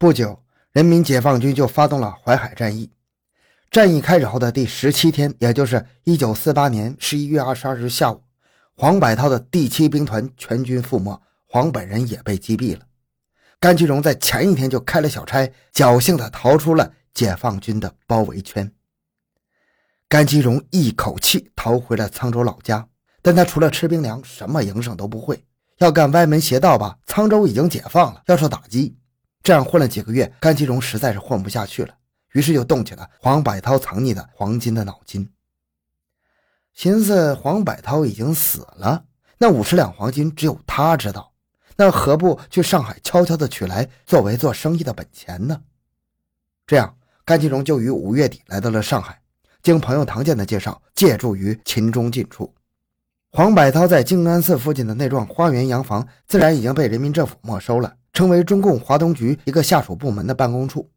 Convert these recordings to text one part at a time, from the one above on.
不久，人民解放军就发动了淮海战役。战役开始后的第十七天，也就是一九四八年十一月二十二日下午，黄百韬的第七兵团全军覆没，黄本人也被击毙了。甘其荣在前一天就开了小差，侥幸的逃出了解放军的包围圈。甘其荣一口气逃回了沧州老家，但他除了吃兵粮，什么营生都不会。要干歪门邪道吧，沧州已经解放了，要受打击。这样混了几个月，甘其荣实在是混不下去了。于是就动起了黄百韬藏匿的黄金的脑筋，寻思黄百韬已经死了，那五十两黄金只有他知道，那何不去上海悄悄的取来，作为做生意的本钱呢？这样，甘其荣就于五月底来到了上海，经朋友唐建的介绍，借住于秦中近处。黄百韬在静安寺附近的那幢花园洋房，自然已经被人民政府没收了，成为中共华东局一个下属部门的办公处。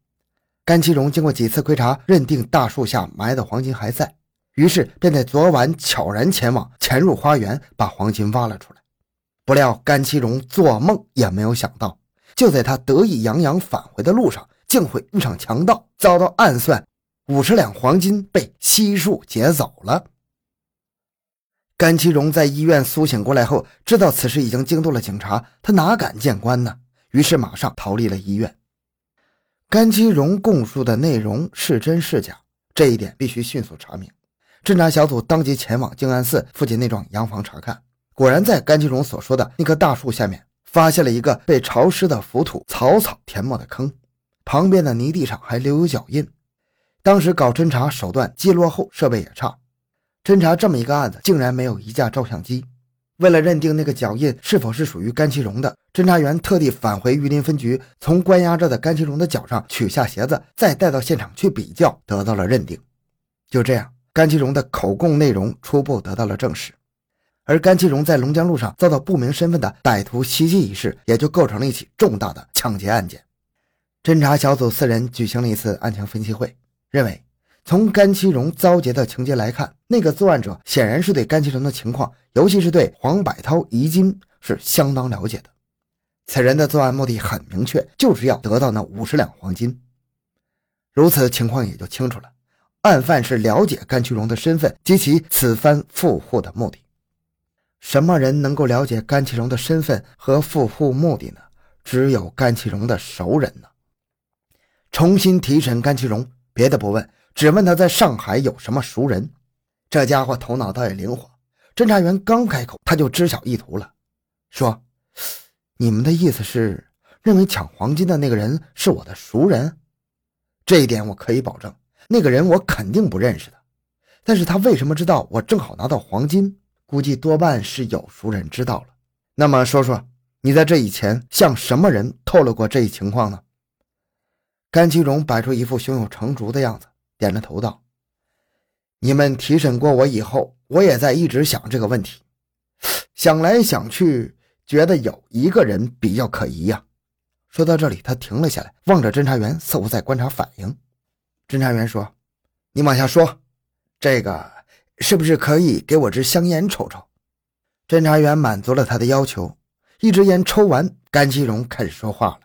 甘其荣经过几次窥查，认定大树下埋的黄金还在，于是便在昨晚悄然前往，潜入花园，把黄金挖了出来。不料甘其荣做梦也没有想到，就在他得意洋洋返回的路上，竟会遇上强盗，遭到暗算，五十两黄金被悉数劫走了。甘其荣在医院苏醒过来后，知道此事已经惊动了警察，他哪敢见官呢？于是马上逃离了医院。甘其荣供述的内容是真是假？这一点必须迅速查明。侦查小组当即前往静安寺附近那幢洋房查看，果然在甘其荣所说的那棵大树下面，发现了一个被潮湿的浮土、草草填没的坑，旁边的泥地上还留有脚印。当时搞侦查手段既落后，设备也差，侦查这么一个案子，竟然没有一架照相机。为了认定那个脚印是否是属于甘其荣的，侦查员特地返回榆林分局，从关押着的甘其荣的脚上取下鞋子，再带到现场去比较，得到了认定。就这样，甘其荣的口供内容初步得到了证实，而甘其荣在龙江路上遭到不明身份的歹徒袭击一事，也就构成了一起重大的抢劫案件。侦查小组四人举行了一次案情分析会，认为。从甘其荣遭劫的情节来看，那个作案者显然是对甘其荣的情况，尤其是对黄百韬遗金是相当了解的。此人的作案目的很明确，就是要得到那五十两黄金。如此情况也就清楚了，案犯是了解甘其荣的身份及其此番赴沪的目的。什么人能够了解甘其荣的身份和赴沪目的呢？只有甘其荣的熟人呢。重新提审甘其荣，别的不问。只问他在上海有什么熟人，这家伙头脑倒也灵活。侦查员刚开口，他就知晓意图了，说：“你们的意思是认为抢黄金的那个人是我的熟人？这一点我可以保证，那个人我肯定不认识的。但是他为什么知道我正好拿到黄金？估计多半是有熟人知道了。那么说说，你在这以前向什么人透露过这一情况呢？”甘其荣摆出一副胸有成竹的样子。点着头道：“你们提审过我以后，我也在一直想这个问题，想来想去，觉得有一个人比较可疑呀。”说到这里，他停了下来，望着侦查员，似乎在观察反应。侦查员说：“你往下说，这个是不是可以给我支香烟抽抽？”侦查员满足了他的要求，一支烟抽完，甘其荣开始说话了：“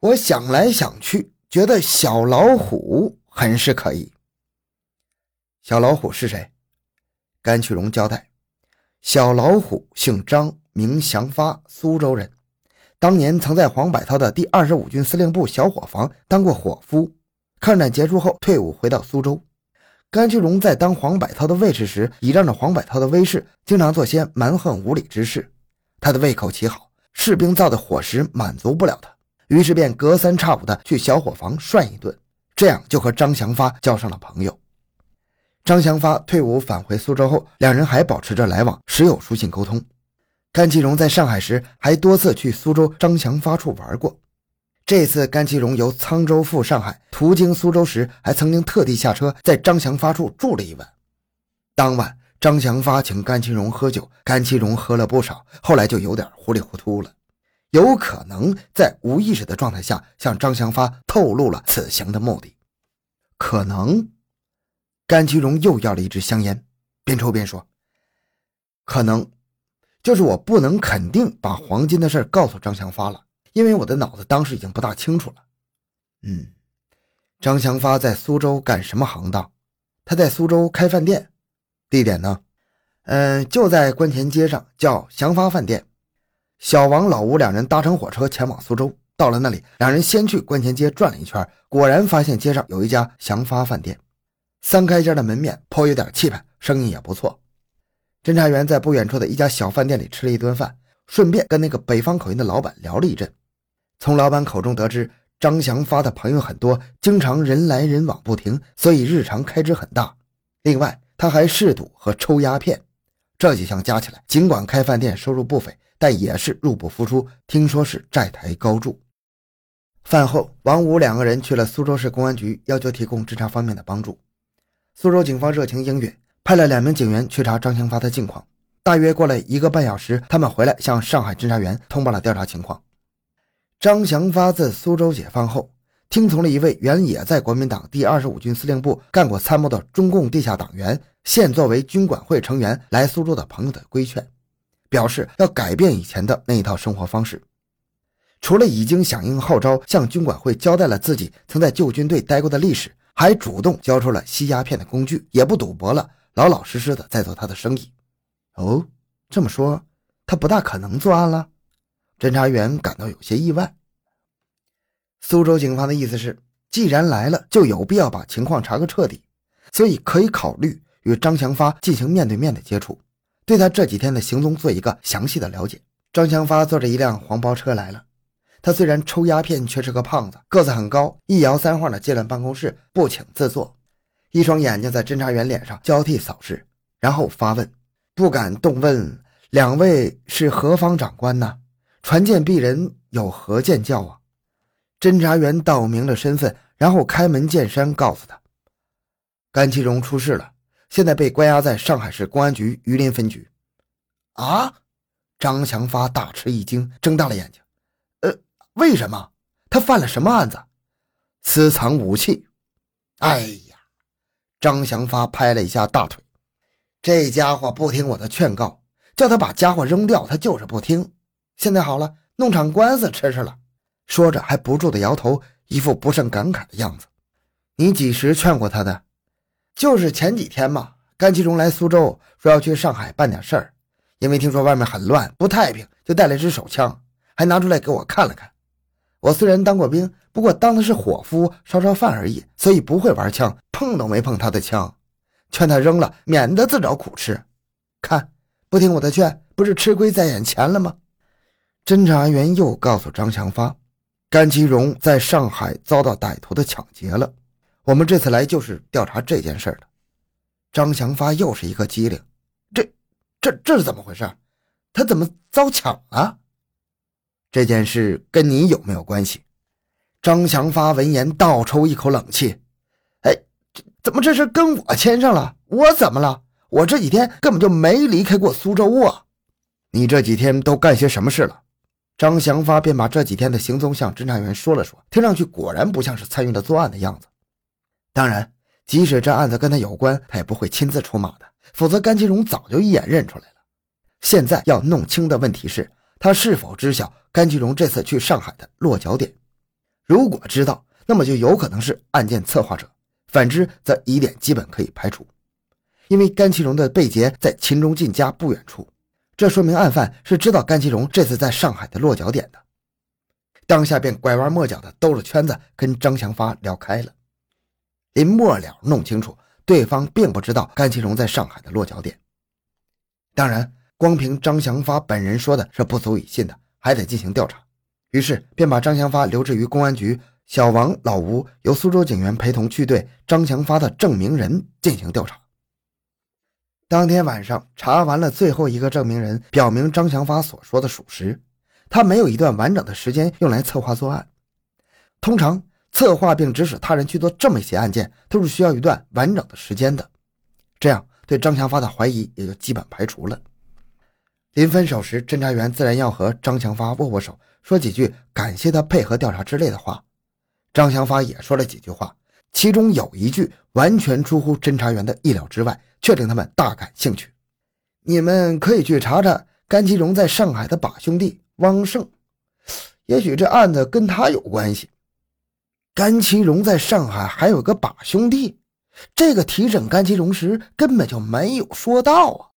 我想来想去。”觉得小老虎很是可疑。小老虎是谁？甘其荣交代：小老虎姓张，名祥发，苏州人。当年曾在黄百韬的第二十五军司令部小伙房当过伙夫。抗战结束后退伍回到苏州。甘秋荣在当黄百韬的卫士时，倚仗着黄百韬的威势，经常做些蛮横无理之事。他的胃口极好，士兵造的伙食满足不了他。于是便隔三差五的去小伙房涮一顿，这样就和张祥发交上了朋友。张祥发退伍返回苏州后，两人还保持着来往，时有书信沟通。甘其荣在上海时还多次去苏州张祥发处玩过。这次甘其荣由沧州赴上海，途经苏州时，还曾经特地下车在张祥发处住了一晚。当晚，张祥发请甘其荣喝酒，甘其荣喝了不少，后来就有点糊里糊涂了。有可能在无意识的状态下向张祥发透露了此行的目的，可能。甘其荣又要了一支香烟，边抽边说：“可能，就是我不能肯定把黄金的事告诉张祥发了，因为我的脑子当时已经不大清楚了。嗯，张祥发在苏州干什么行当？他在苏州开饭店，地点呢？嗯，就在关前街上，叫祥发饭店。小王、老吴两人搭乘火车前往苏州，到了那里，两人先去关前街转了一圈，果然发现街上有一家祥发饭店，三开间的门面颇有点气派，生意也不错。侦查员在不远处的一家小饭店里吃了一顿饭，顺便跟那个北方口音的老板聊了一阵。从老板口中得知，张祥发的朋友很多，经常人来人往不停，所以日常开支很大。另外，他还嗜赌和抽鸦片。这几项加起来，尽管开饭店收入不菲，但也是入不敷出。听说是债台高筑。饭后，王武两个人去了苏州市公安局，要求提供侦查方面的帮助。苏州警方热情应允，派了两名警员去查张祥发的近况。大约过了一个半小时，他们回来向上海侦查员通报了调查情况。张祥发自苏州解放后。听从了一位原也在国民党第二十五军司令部干过参谋的中共地下党员，现作为军管会成员来苏州的朋友的规劝，表示要改变以前的那一套生活方式。除了已经响应号召，向军管会交代了自己曾在旧军队待过的历史，还主动交出了吸鸦片的工具，也不赌博了，老老实实的在做他的生意。哦，这么说，他不大可能作案了。侦查员感到有些意外。苏州警方的意思是，既然来了，就有必要把情况查个彻底，所以可以考虑与张祥发进行面对面的接触，对他这几天的行踪做一个详细的了解。张祥发坐着一辆黄包车来了，他虽然抽鸦片，却是个胖子，个子很高，一摇三晃的进了办公室，不请自坐，一双眼睛在侦查员脸上交替扫视，然后发问：“不敢动问，两位是何方长官呢？传见鄙人有何见教啊？”侦查员道明了身份，然后开门见山告诉他：“甘其荣出事了，现在被关押在上海市公安局榆林分局。”啊！张祥发大吃一惊，睁大了眼睛：“，为什么？他犯了什么案子？私藏武器？”哎呀！张祥发拍了一下大腿：“这家伙不听我的劝告，叫他把家伙扔掉，他就是不听。现在好了，弄场官司吃吃了。”说着，还不住的摇头，一副不胜感慨的样子。你几时劝过他的？就是前几天嘛。甘其荣来苏州，说要去上海办点事儿，因为听说外面很乱，不太平，就带了一支手枪，还拿出来给我看了看。我虽然当过兵，不过当的是伙夫，烧烧饭而已，所以不会玩枪，碰都没碰他的枪。劝他扔了，免得自找苦吃。看，不听我的劝，不是吃亏在眼前了吗？侦查员又告诉张强发。甘其荣在上海遭到歹徒的抢劫了，我们这次来就是调查这件事的。张祥发又是一个机灵，这、这、这是怎么回事？他怎么遭抢了？这件事跟你有没有关系？张祥发闻言倒抽一口冷气，哎，怎么这事跟我牵上了？我怎么了？我这几天根本就没离开过苏州啊！你这几天都干些什么事了？张祥发便把这几天的行踪向侦查员说了说，听上去果然不像是参与了作案的样子。当然，即使这案子跟他有关，他也不会亲自出马的，否则甘其荣早就一眼认出来了。现在要弄清的问题是，他是否知晓甘其荣这次去上海的落脚点？如果知道，那么就有可能是案件策划者；反之，则疑点基本可以排除，因为甘其荣的被劫在秦中进家不远处。这说明案犯是知道甘其荣这次在上海的落脚点的，当下便拐弯抹角的兜了圈子跟张祥发聊开了。临末了，弄清楚对方并不知道甘其荣在上海的落脚点。当然，光凭张祥发本人说的是不足以信的，还得进行调查。于是便把张祥发留置于公安局，小王、老吴由苏州警员陪同去对张祥发的证明人进行调查。当天晚上查完了最后一个证明人，表明张祥发所说的属实。他没有一段完整的时间用来策划作案。通常策划并指使他人去做这么一些案件，都是需要一段完整的时间的。这样对张祥发的怀疑也就基本排除了。临分手时，侦查员自然要和张祥发握握手，说几句感谢他配合调查之类的话。张祥发也说了几句话。其中有一句完全出乎侦查员的意料之外，却令他们大感兴趣。你们可以去查查甘其荣在上海的把兄弟汪胜，也许这案子跟他有关系。甘其荣在上海还有个把兄弟，这个提审甘其荣时根本就没有说到啊。